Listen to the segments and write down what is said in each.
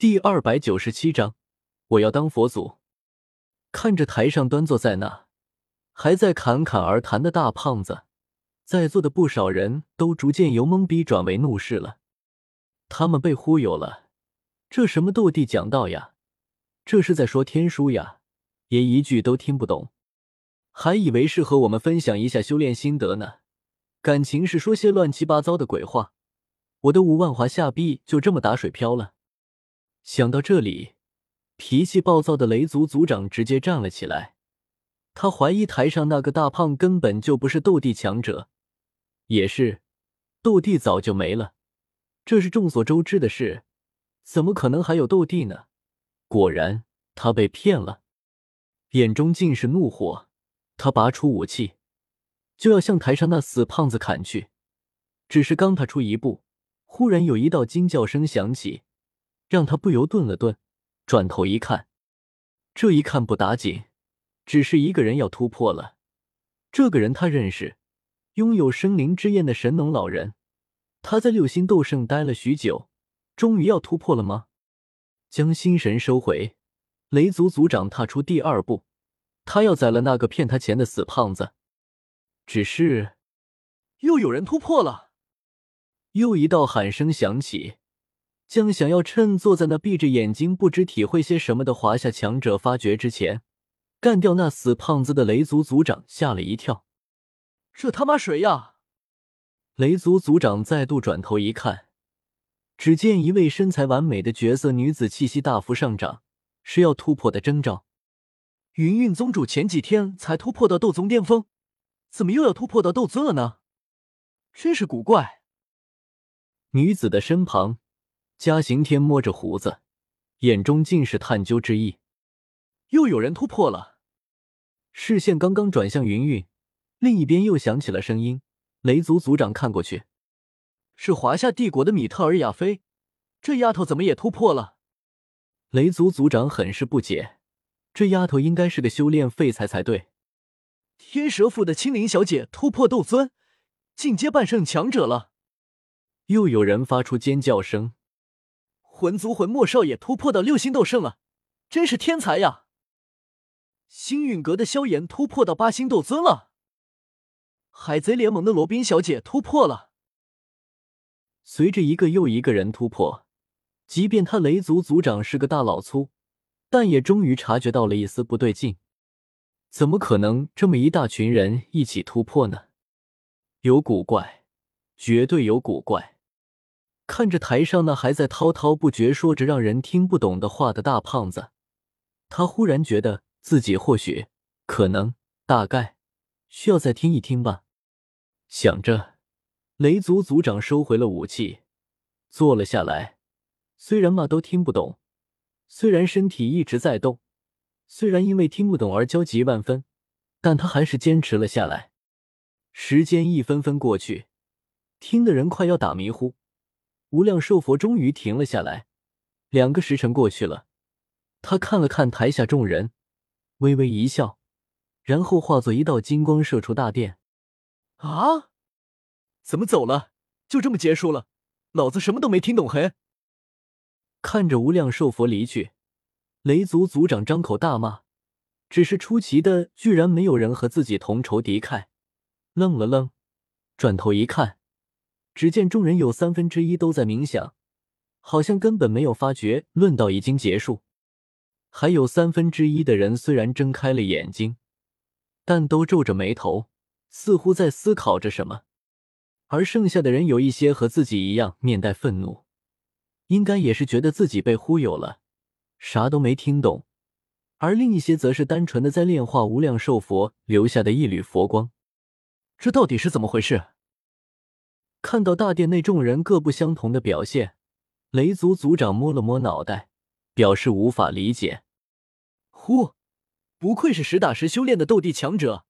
第二百九十七章，我要当佛祖。看着台上端坐在那，还在侃侃而谈的大胖子，在座的不少人都逐渐由懵逼转为怒视了。他们被忽悠了，这什么斗帝讲道呀？这是在说天书呀？也一句都听不懂，还以为是和我们分享一下修炼心得呢，感情是说些乱七八糟的鬼话。我的五万华夏币就这么打水漂了。想到这里，脾气暴躁的雷族族长直接站了起来。他怀疑台上那个大胖根本就不是斗帝强者，也是斗帝早就没了，这是众所周知的事，怎么可能还有斗帝呢？果然，他被骗了，眼中尽是怒火。他拔出武器，就要向台上那死胖子砍去，只是刚踏出一步。忽然有一道惊叫声响起，让他不由顿了顿，转头一看，这一看不打紧，只是一个人要突破了。这个人他认识，拥有生灵之焰的神农老人。他在六星斗圣待了许久，终于要突破了吗？将心神收回，雷族族长踏出第二步，他要宰了那个骗他钱的死胖子。只是，又有人突破了。又一道喊声响起，将想要趁坐在那闭着眼睛不知体会些什么的华夏强者发觉之前，干掉那死胖子的雷族族长吓了一跳。这他妈谁呀？雷族族长再度转头一看，只见一位身材完美的绝色女子，气息大幅上涨，是要突破的征兆。云云宗主前几天才突破到斗宗巅峰，怎么又要突破到斗尊了呢？真是古怪。女子的身旁，嘉刑天摸着胡子，眼中尽是探究之意。又有人突破了。视线刚刚转向云云，另一边又响起了声音。雷族族长看过去，是华夏帝国的米特尔亚菲，这丫头怎么也突破了？雷族族长很是不解，这丫头应该是个修炼废材才对。天蛇府的青灵小姐突破斗尊，进阶半圣强者了。又有人发出尖叫声，魂族魂墨少爷突破到六星斗圣了，真是天才呀！星陨阁的萧炎突破到八星斗尊了，海贼联盟的罗宾小姐突破了。随着一个又一个人突破，即便他雷族族长是个大老粗，但也终于察觉到了一丝不对劲。怎么可能这么一大群人一起突破呢？有古怪，绝对有古怪。看着台上那还在滔滔不绝说着让人听不懂的话的大胖子，他忽然觉得自己或许、可能、大概需要再听一听吧。想着，雷族族长收回了武器，坐了下来。虽然嘛都听不懂，虽然身体一直在动，虽然因为听不懂而焦急万分，但他还是坚持了下来。时间一分分过去，听的人快要打迷糊。无量寿佛终于停了下来，两个时辰过去了，他看了看台下众人，微微一笑，然后化作一道金光射出大殿。啊！怎么走了？就这么结束了？老子什么都没听懂。嘿！看着无量寿佛离去，雷族族长张口大骂，只是出奇的，居然没有人和自己同仇敌忾。愣了愣，转头一看。只见众人有三分之一都在冥想，好像根本没有发觉论道已经结束；还有三分之一的人虽然睁开了眼睛，但都皱着眉头，似乎在思考着什么。而剩下的人有一些和自己一样面带愤怒，应该也是觉得自己被忽悠了，啥都没听懂；而另一些则是单纯的在炼化无量寿佛留下的一缕佛光。这到底是怎么回事？看到大殿内众人各不相同的表现，雷族族长摸了摸脑袋，表示无法理解。呼，不愧是实打实修炼的斗帝强者，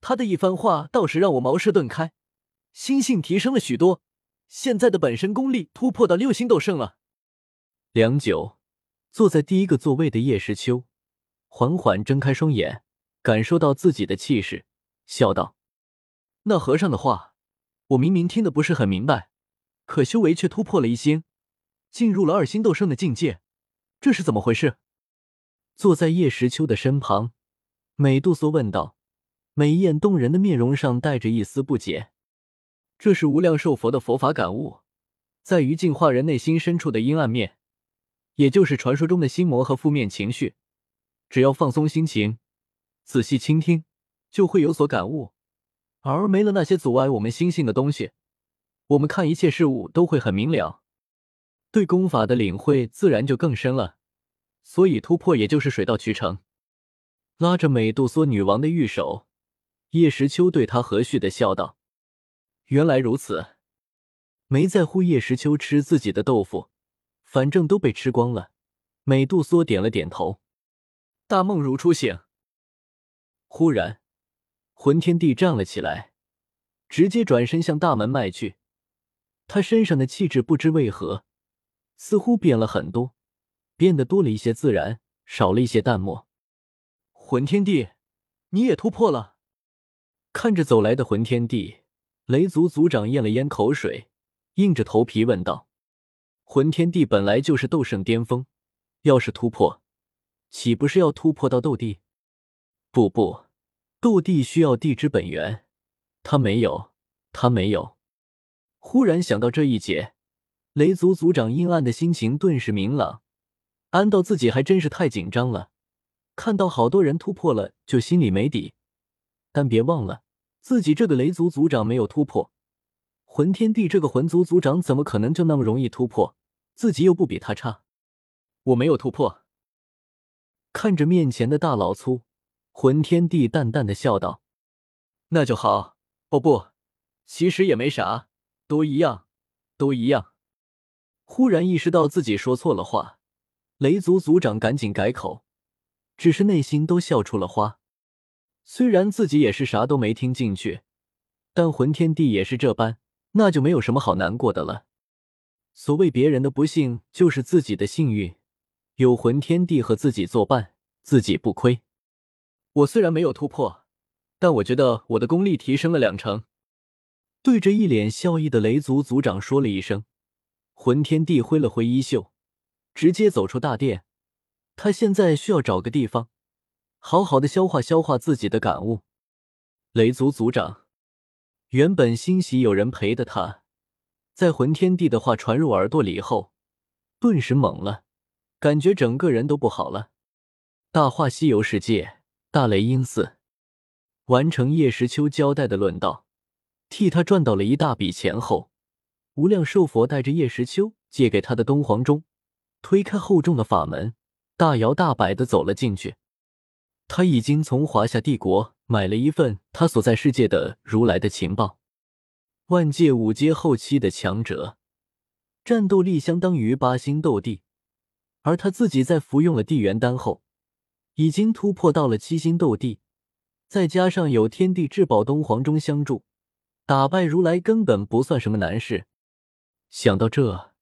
他的一番话倒是让我茅塞顿开，心性提升了许多，现在的本身功力突破到六星斗圣了。良久，坐在第一个座位的叶时秋缓缓睁开双眼，感受到自己的气势，笑道：“那和尚的话。”我明明听得不是很明白，可修为却突破了一星，进入了二星斗圣的境界，这是怎么回事？坐在叶时秋的身旁，美杜莎问道，美艳动人的面容上带着一丝不解。这是无量寿佛的佛法感悟，在于净化人内心深处的阴暗面，也就是传说中的心魔和负面情绪。只要放松心情，仔细倾听，就会有所感悟。而没了那些阻碍我们心性的东西，我们看一切事物都会很明了，对功法的领会自然就更深了。所以突破也就是水到渠成。拉着美杜莎女王的玉手，叶时秋对她和煦的笑道。原来如此，没在乎叶时秋吃自己的豆腐，反正都被吃光了。美杜莎点了点头。大梦如初醒。忽然，魂天帝站了起来，直接转身向大门迈去。他身上的气质不知为何，似乎变了很多，变得多了一些自然，少了一些淡漠。魂天帝，你也突破了？看着走来的魂天帝。雷族族长咽了咽口水，硬着头皮问道：“魂天帝本来就是斗圣巅峰，要是突破，岂不是要突破到斗帝？不不，斗帝需要地之本源，他没有，他没有。”忽然想到这一节，雷族族长阴暗的心情顿时明朗，安道自己还真是太紧张了，看到好多人突破了就心里没底，但别忘了。自己这个雷族族长没有突破，魂天帝这个魂族族长怎么可能就那么容易突破？自己又不比他差，我没有突破。看着面前的大老粗，魂天帝淡淡的笑道：“那就好。哦不，其实也没啥，都一样，都一样。”忽然意识到自己说错了话，雷族族长赶紧改口，只是内心都笑出了花。虽然自己也是啥都没听进去，但魂天帝也是这般，那就没有什么好难过的了。所谓别人的不幸，就是自己的幸运。有魂天帝和自己作伴，自己不亏。我虽然没有突破，但我觉得我的功力提升了两成。对着一脸笑意的雷族族长说了一声，魂天帝挥了挥衣袖，直接走出大殿。他现在需要找个地方。好好的消化消化自己的感悟。雷族族长原本欣喜有人陪的他，在魂天帝的话传入耳朵里后，顿时懵了，感觉整个人都不好了。大话西游世界，大雷音寺完成叶时秋交代的论道，替他赚到了一大笔钱后，无量寿佛带着叶时秋借给他的东皇钟，推开厚重的法门，大摇大摆的走了进去。他已经从华夏帝国买了一份他所在世界的如来的情报。万界五阶后期的强者，战斗力相当于八星斗帝，而他自己在服用了地元丹后，已经突破到了七星斗帝。再加上有天地至宝东皇钟相助，打败如来根本不算什么难事。想到这，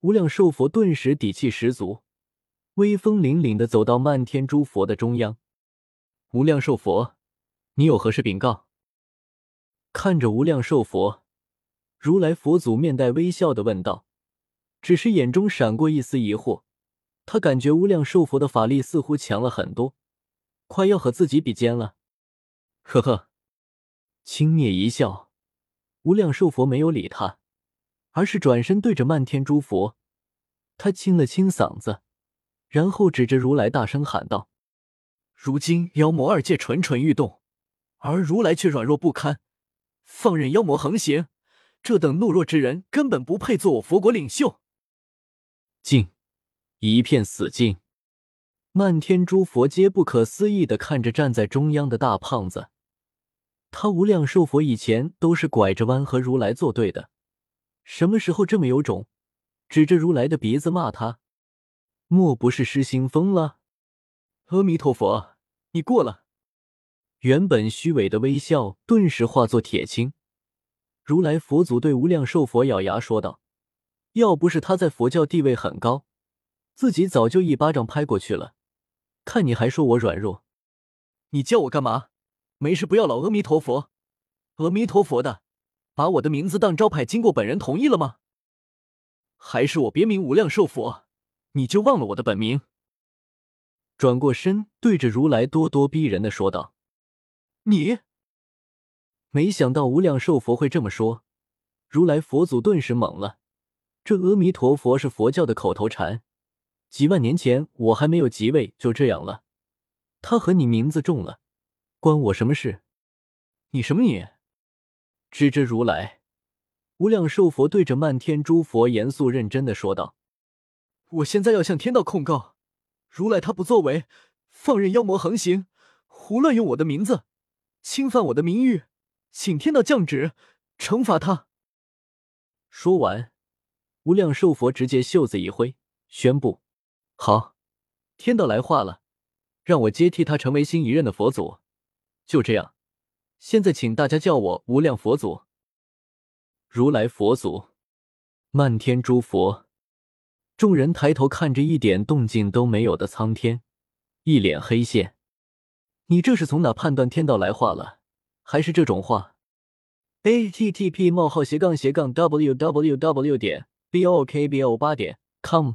无量寿佛顿时底气十足，威风凛凛的走到漫天诸佛的中央。无量寿佛，你有何事禀告？看着无量寿佛，如来佛祖面带微笑的问道，只是眼中闪过一丝疑惑。他感觉无量寿佛的法力似乎强了很多，快要和自己比肩了。呵呵，轻蔑一笑，无量寿佛没有理他，而是转身对着漫天诸佛，他清了清嗓子，然后指着如来大声喊道。如今妖魔二界蠢蠢欲动，而如来却软弱不堪，放任妖魔横行，这等懦弱之人根本不配做我佛国领袖。静，一片死静。漫天诸佛皆不可思议的看着站在中央的大胖子。他无量寿佛以前都是拐着弯和如来作对的，什么时候这么有种，指着如来的鼻子骂他？莫不是失心疯了？阿弥陀佛，你过了。原本虚伪的微笑顿时化作铁青。如来佛祖对无量寿佛咬牙说道：“要不是他在佛教地位很高，自己早就一巴掌拍过去了。看你还说我软弱，你叫我干嘛？没事不要老阿弥陀佛，阿弥陀佛的，把我的名字当招牌，经过本人同意了吗？还是我别名无量寿佛？你就忘了我的本名？转过身，对着如来咄咄逼人的说道：“你。”没想到无量寿佛会这么说，如来佛祖顿时懵了。这阿弥陀佛是佛教的口头禅，几万年前我还没有即位就这样了。他和你名字中了，关我什么事？你什么你？指着如来，无量寿佛对着漫天诸佛严肃认真的说道：“我现在要向天道控告，如来他不作为，放任妖魔横行，胡乱用我的名字，侵犯我的名誉，请天道降旨惩罚他。”说完。无量寿佛直接袖子一挥，宣布：“好，天道来话了，让我接替他成为新一任的佛祖。就这样，现在请大家叫我无量佛祖。”如来佛祖，漫天诸佛，众人抬头看着一点动静都没有的苍天，一脸黑线。你这是从哪判断天道来话了？还是这种话？a t t p: 冒号斜杠斜杠 w w w 点。b o k b o 八点 com